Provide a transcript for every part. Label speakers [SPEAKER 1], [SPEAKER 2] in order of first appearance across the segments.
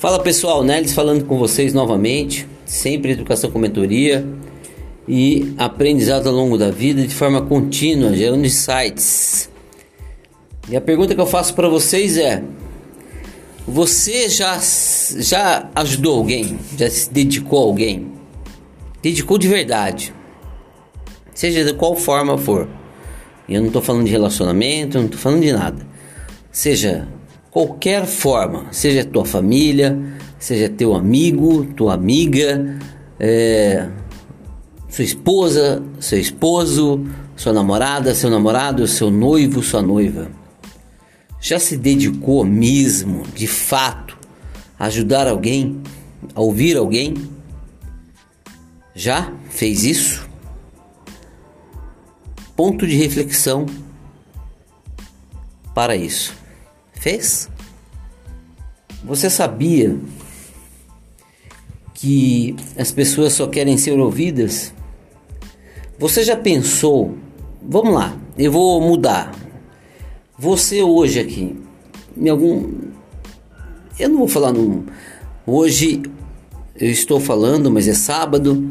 [SPEAKER 1] Fala pessoal, Nelis falando com vocês novamente, sempre educação com mentoria e aprendizado ao longo da vida de forma contínua, gerando insights. E a pergunta que eu faço para vocês é: você já já ajudou alguém? Já se dedicou a alguém? Dedicou de verdade. Seja de qual forma for. Eu não estou falando de relacionamento, não estou falando de nada. Seja qualquer forma, seja tua família, seja teu amigo, tua amiga, é, sua esposa, seu esposo, sua namorada, seu namorado, seu noivo, sua noiva. Já se dedicou mesmo, de fato, a ajudar alguém, a ouvir alguém? Já fez isso? Ponto de reflexão para isso fez? Você sabia que as pessoas só querem ser ouvidas? Você já pensou? Vamos lá, eu vou mudar. Você hoje aqui, em algum. Eu não vou falar no. Hoje eu estou falando, mas é sábado.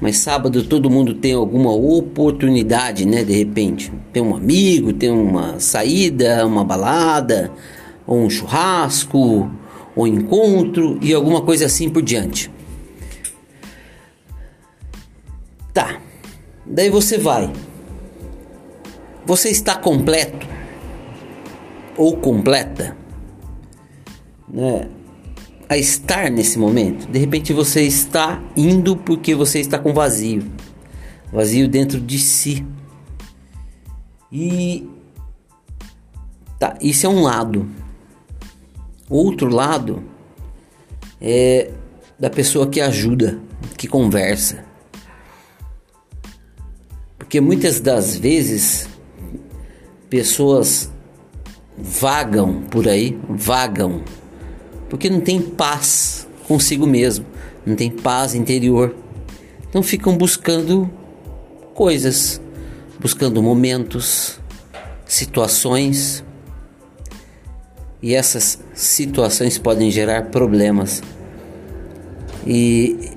[SPEAKER 1] Mas sábado todo mundo tem alguma oportunidade, né? De repente, tem um amigo, tem uma saída, uma balada, ou um churrasco, ou encontro e alguma coisa assim por diante. Tá. Daí você vai. Você está completo ou completa, né? a estar nesse momento. De repente você está indo porque você está com vazio, vazio dentro de si. E tá, isso é um lado. Outro lado é da pessoa que ajuda, que conversa. Porque muitas das vezes pessoas vagam por aí, vagam porque não tem paz consigo mesmo, não tem paz interior. Então ficam buscando coisas, buscando momentos, situações. E essas situações podem gerar problemas. E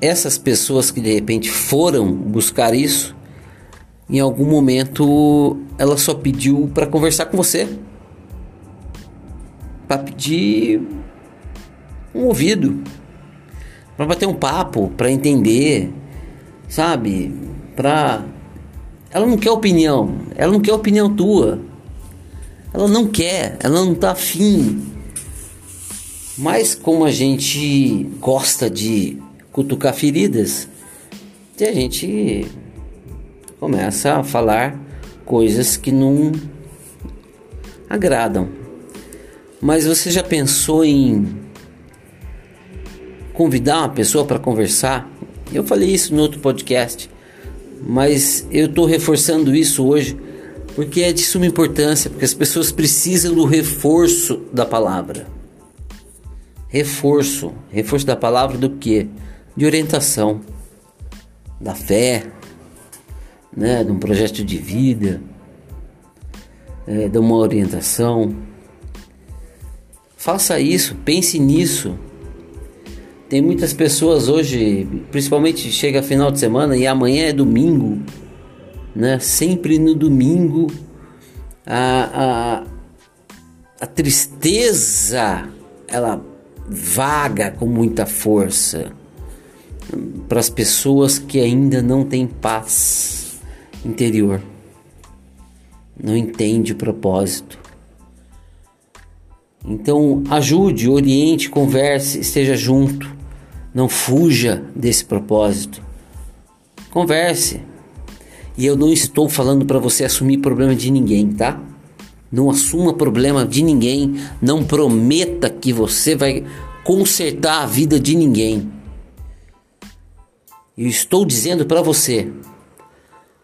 [SPEAKER 1] essas pessoas que de repente foram buscar isso, em algum momento ela só pediu para conversar com você. Para pedir um ouvido, para bater um papo, para entender, sabe? Para ela não quer opinião, ela não quer opinião tua. Ela não quer, ela não tá afim. Mas como a gente gosta de cutucar feridas, a gente começa a falar coisas que não agradam. Mas você já pensou em convidar uma pessoa para conversar. Eu falei isso no outro podcast, mas eu estou reforçando isso hoje porque é de suma importância, porque as pessoas precisam do reforço da palavra. Reforço, reforço da palavra do que? De orientação, da fé, né, de um projeto de vida, é, de uma orientação. Faça isso, pense nisso. Tem muitas pessoas hoje, principalmente chega final de semana e amanhã é domingo, né? Sempre no domingo a, a, a tristeza ela vaga com muita força para as pessoas que ainda não têm paz interior, não entende o propósito. Então ajude, oriente, converse, esteja junto. Não fuja desse propósito. Converse. E eu não estou falando para você assumir problema de ninguém, tá? Não assuma problema de ninguém. Não prometa que você vai consertar a vida de ninguém. Eu estou dizendo para você: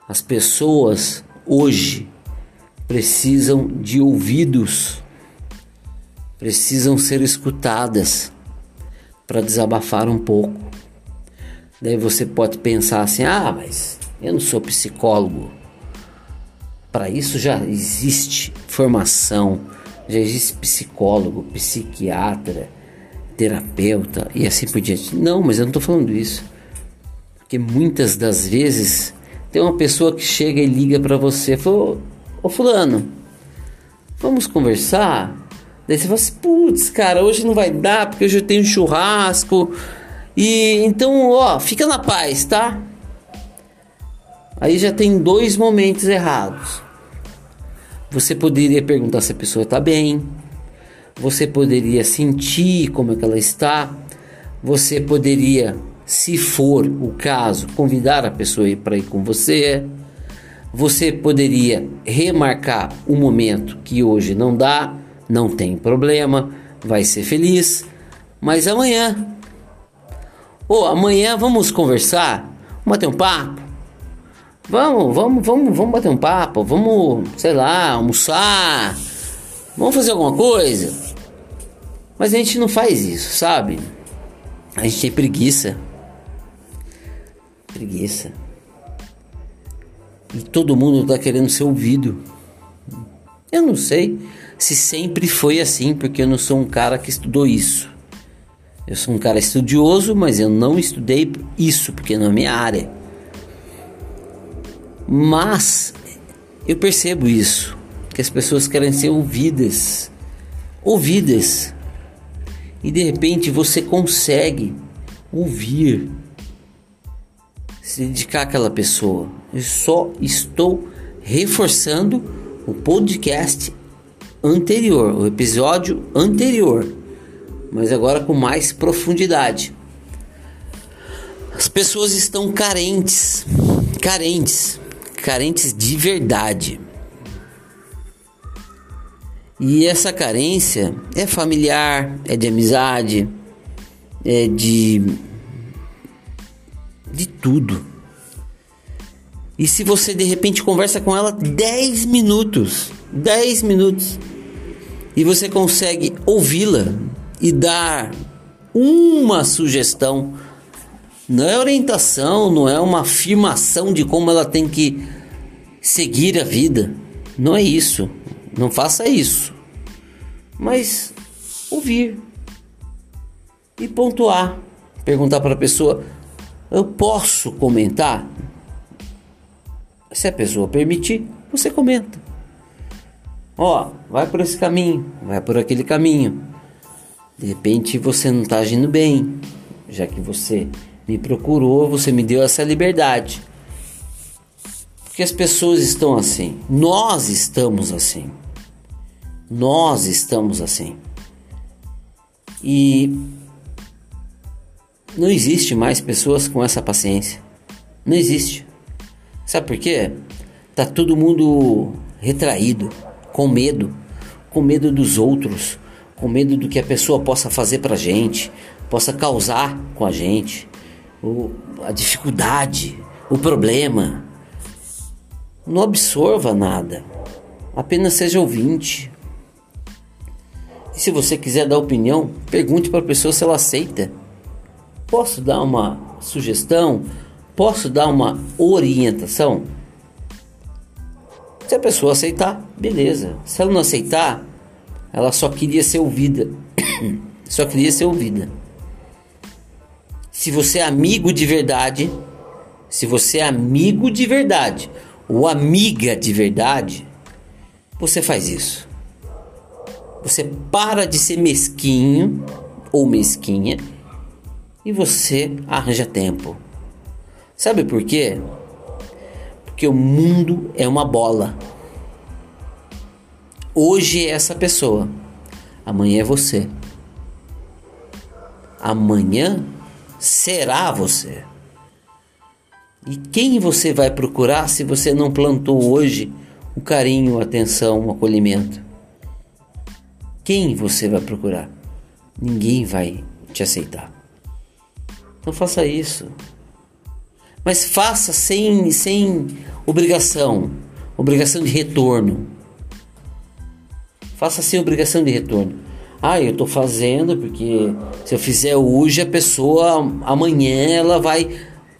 [SPEAKER 1] as pessoas hoje precisam de ouvidos, precisam ser escutadas para desabafar um pouco. Daí você pode pensar assim: ah, mas eu não sou psicólogo. Para isso já existe formação, já existe psicólogo, psiquiatra, terapeuta e assim por diante. Não, mas eu não estou falando isso. Porque muitas das vezes tem uma pessoa que chega e liga para você fala: Ô Fulano, vamos conversar? Daí você fala assim: Putz, cara, hoje não vai dar porque hoje eu tenho churrasco. E então, ó, fica na paz, tá? Aí já tem dois momentos errados. Você poderia perguntar se a pessoa está bem. Você poderia sentir como é que ela está. Você poderia, se for o caso, convidar a pessoa para ir com você. Você poderia remarcar o momento que hoje não dá, não tem problema, vai ser feliz, mas amanhã. Ou oh, amanhã vamos conversar, vamos bater um papo. Vamos, vamos, vamos, vamos bater um papo, vamos, sei lá, almoçar, vamos fazer alguma coisa. Mas a gente não faz isso, sabe? A gente tem preguiça. Preguiça. E todo mundo está querendo ser ouvido. Eu não sei se sempre foi assim, porque eu não sou um cara que estudou isso. Eu sou um cara estudioso, mas eu não estudei isso, porque não é minha área. Mas eu percebo isso, que as pessoas querem ser ouvidas, ouvidas. E de repente você consegue ouvir, se dedicar àquela pessoa. Eu só estou reforçando o podcast anterior, o episódio anterior, mas agora com mais profundidade. As pessoas estão carentes, carentes carentes de verdade. E essa carência é familiar, é de amizade, é de de tudo. E se você de repente conversa com ela 10 minutos, 10 minutos, e você consegue ouvi-la e dar uma sugestão, não é orientação, não é uma afirmação de como ela tem que seguir a vida. Não é isso. Não faça isso. Mas ouvir e pontuar. Perguntar para a pessoa: Eu posso comentar? Se a pessoa permitir, você comenta. Ó, vai por esse caminho, vai por aquele caminho. De repente você não está agindo bem, já que você me procurou, você me deu essa liberdade. Porque as pessoas estão assim. Nós estamos assim. Nós estamos assim. E não existe mais pessoas com essa paciência. Não existe. Sabe por quê? Tá todo mundo retraído, com medo, com medo dos outros, com medo do que a pessoa possa fazer pra gente, possa causar com a gente, o, a dificuldade, o problema. Não absorva nada, apenas seja ouvinte. E se você quiser dar opinião, pergunte para a pessoa se ela aceita. Posso dar uma sugestão? Posso dar uma orientação? Se a pessoa aceitar, beleza. Se ela não aceitar, ela só queria ser ouvida. só queria ser ouvida. Se você é amigo de verdade, se você é amigo de verdade, ou amiga de verdade, você faz isso. Você para de ser mesquinho ou mesquinha e você arranja tempo. Sabe por quê? Porque o mundo é uma bola. Hoje é essa pessoa, amanhã é você. Amanhã será você. E quem você vai procurar se você não plantou hoje o carinho, a atenção, o acolhimento? Quem você vai procurar? Ninguém vai te aceitar. Então faça isso. Mas faça sem, sem obrigação, obrigação de retorno. Faça sem obrigação de retorno. Ah, eu estou fazendo porque se eu fizer hoje, a pessoa amanhã ela vai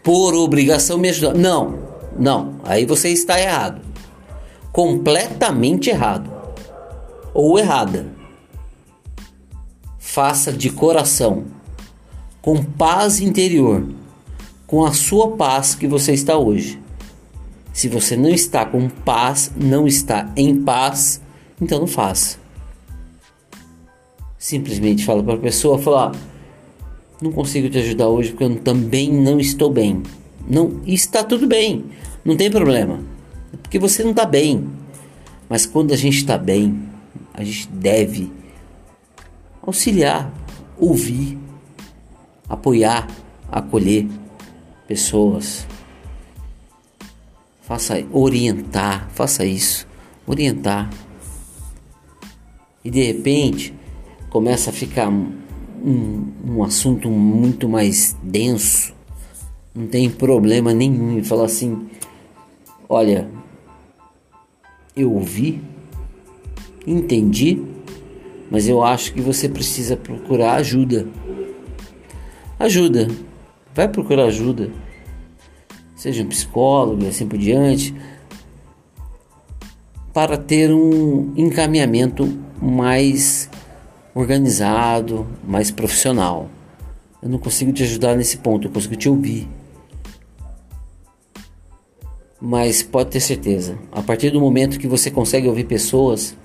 [SPEAKER 1] por obrigação me ajudar. Não, não. Aí você está errado. Completamente errado. Ou errada. Faça de coração, com paz interior, com a sua paz que você está hoje. Se você não está com paz, não está em paz, então não faça. Simplesmente fala para a pessoa, falar, não consigo te ajudar hoje porque eu também não estou bem. Não, está tudo bem, não tem problema. Porque você não está bem. Mas quando a gente está bem, a gente deve auxiliar, ouvir, apoiar, acolher pessoas Faça orientar, faça isso, orientar. E de repente começa a ficar um, um assunto muito mais denso. Não tem problema nenhum em falar assim: olha, eu ouvi, entendi, mas eu acho que você precisa procurar ajuda. Ajuda, vai procurar ajuda seja um psicólogo e assim por diante, para ter um encaminhamento mais organizado, mais profissional. Eu não consigo te ajudar nesse ponto, eu consigo te ouvir. Mas pode ter certeza, a partir do momento que você consegue ouvir pessoas,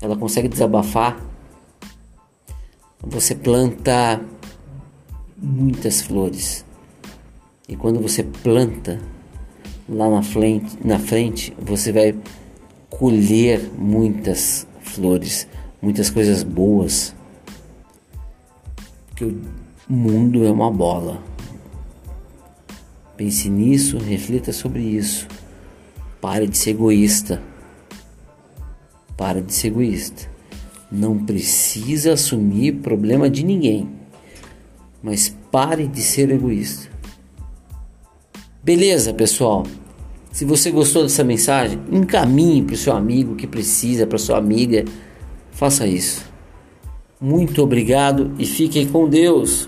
[SPEAKER 1] ela consegue desabafar, você planta muitas flores. E quando você planta lá na frente, na frente, você vai colher muitas flores, muitas coisas boas. Porque o mundo é uma bola. Pense nisso, reflita sobre isso. Pare de ser egoísta. Pare de ser egoísta. Não precisa assumir problema de ninguém. Mas pare de ser egoísta. Beleza, pessoal? Se você gostou dessa mensagem, encaminhe para o seu amigo que precisa, para sua amiga. Faça isso. Muito obrigado e fiquem com Deus.